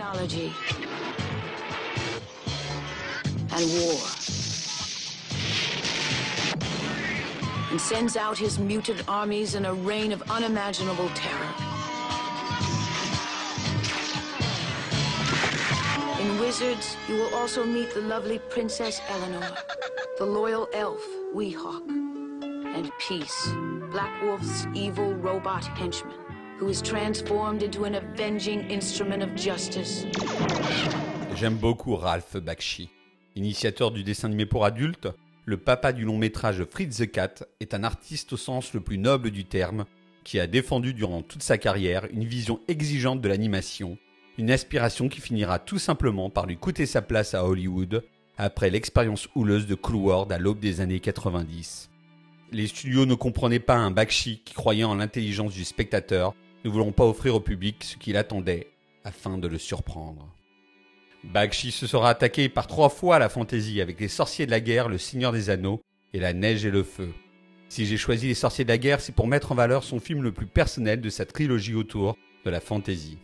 technology, and war. And sends out his muted armies in a reign of unimaginable terror. In Wizards, you will also meet the lovely Princess Eleanor, the loyal elf, Weehawk, and Peace, Black Wolf's evil robot henchman. Who is transformed into an avenging instrument of justice. J'aime beaucoup Ralph Bakshi. Initiateur du dessin animé pour adultes, le papa du long métrage Fritz the Cat est un artiste au sens le plus noble du terme, qui a défendu durant toute sa carrière une vision exigeante de l'animation, une aspiration qui finira tout simplement par lui coûter sa place à Hollywood après l'expérience houleuse de Coolworld à l'aube des années 90. Les studios ne comprenaient pas un Bakshi qui croyait en l'intelligence du spectateur, ne voulant pas offrir au public ce qu'il attendait afin de le surprendre. Bakshi se sera attaqué par trois fois à la fantaisie avec les sorciers de la guerre, le Seigneur des Anneaux et la neige et le feu. Si j'ai choisi les sorciers de la guerre, c'est pour mettre en valeur son film le plus personnel de sa trilogie autour de la fantaisie.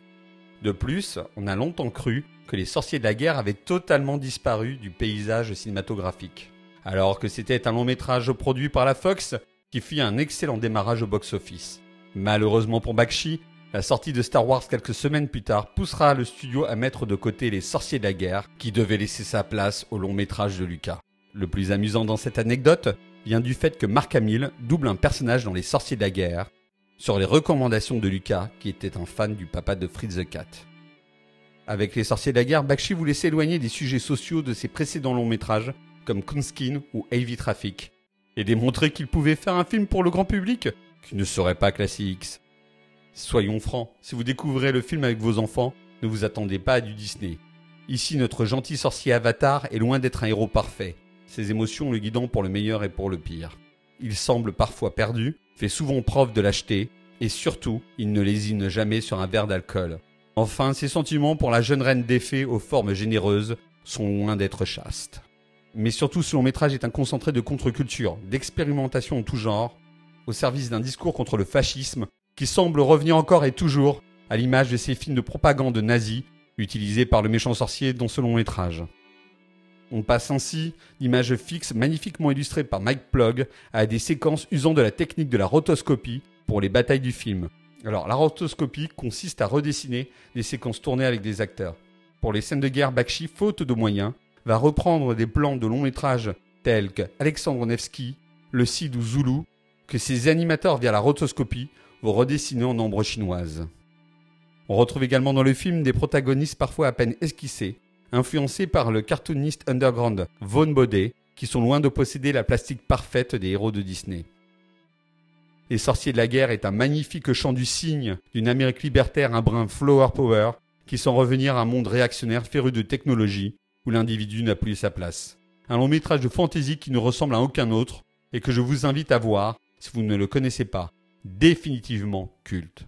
De plus, on a longtemps cru que les sorciers de la guerre avaient totalement disparu du paysage cinématographique. Alors que c'était un long métrage produit par la Fox qui fit un excellent démarrage au box-office. Malheureusement pour Bakshi, la sortie de Star Wars quelques semaines plus tard poussera le studio à mettre de côté les sorciers de la guerre qui devaient laisser sa place au long métrage de Lucas. Le plus amusant dans cette anecdote vient du fait que Mark Hamill double un personnage dans Les Sorciers de la Guerre, sur les recommandations de Lucas, qui était un fan du papa de Fritz the Cat. Avec Les Sorciers de la Guerre, Bakshi voulait s'éloigner des sujets sociaux de ses précédents longs métrages, comme Kunskin ou Heavy Traffic, et démontrer qu'il pouvait faire un film pour le grand public qui ne serait pas classique X. Soyons francs, si vous découvrez le film avec vos enfants, ne vous attendez pas à du Disney. Ici, notre gentil sorcier Avatar est loin d'être un héros parfait, ses émotions le guidant pour le meilleur et pour le pire. Il semble parfois perdu, fait souvent preuve de lâcheté, et surtout, il ne lésine jamais sur un verre d'alcool. Enfin, ses sentiments pour la jeune reine des fées aux formes généreuses sont loin d'être chastes. Mais surtout, ce long métrage est un concentré de contre-culture, d'expérimentation en tout genre, au service d'un discours contre le fascisme qui semble revenir encore et toujours à l'image de ces films de propagande nazis utilisés par le méchant sorcier dans ce long métrage. On passe ainsi l'image fixe magnifiquement illustrée par Mike Plug à des séquences usant de la technique de la rotoscopie pour les batailles du film. Alors la rotoscopie consiste à redessiner des séquences tournées avec des acteurs. Pour les scènes de guerre, Bakshi, faute de moyens, va reprendre des plans de long métrage tels que Alexandre Nevsky, Le Cid ou Zulu, que ses animateurs via la rotoscopie vont redessiner en ombre chinoise. On retrouve également dans le film des protagonistes parfois à peine esquissés, influencés par le cartooniste underground Vaughn Baudet, qui sont loin de posséder la plastique parfaite des héros de Disney. Les Sorciers de la Guerre est un magnifique chant du cygne d'une Amérique libertaire un brin flower power qui sent revenir à un monde réactionnaire féru de technologie où l'individu n'a plus sa place. Un long métrage de fantaisie qui ne ressemble à aucun autre et que je vous invite à voir si vous ne le connaissez pas. Définitivement culte.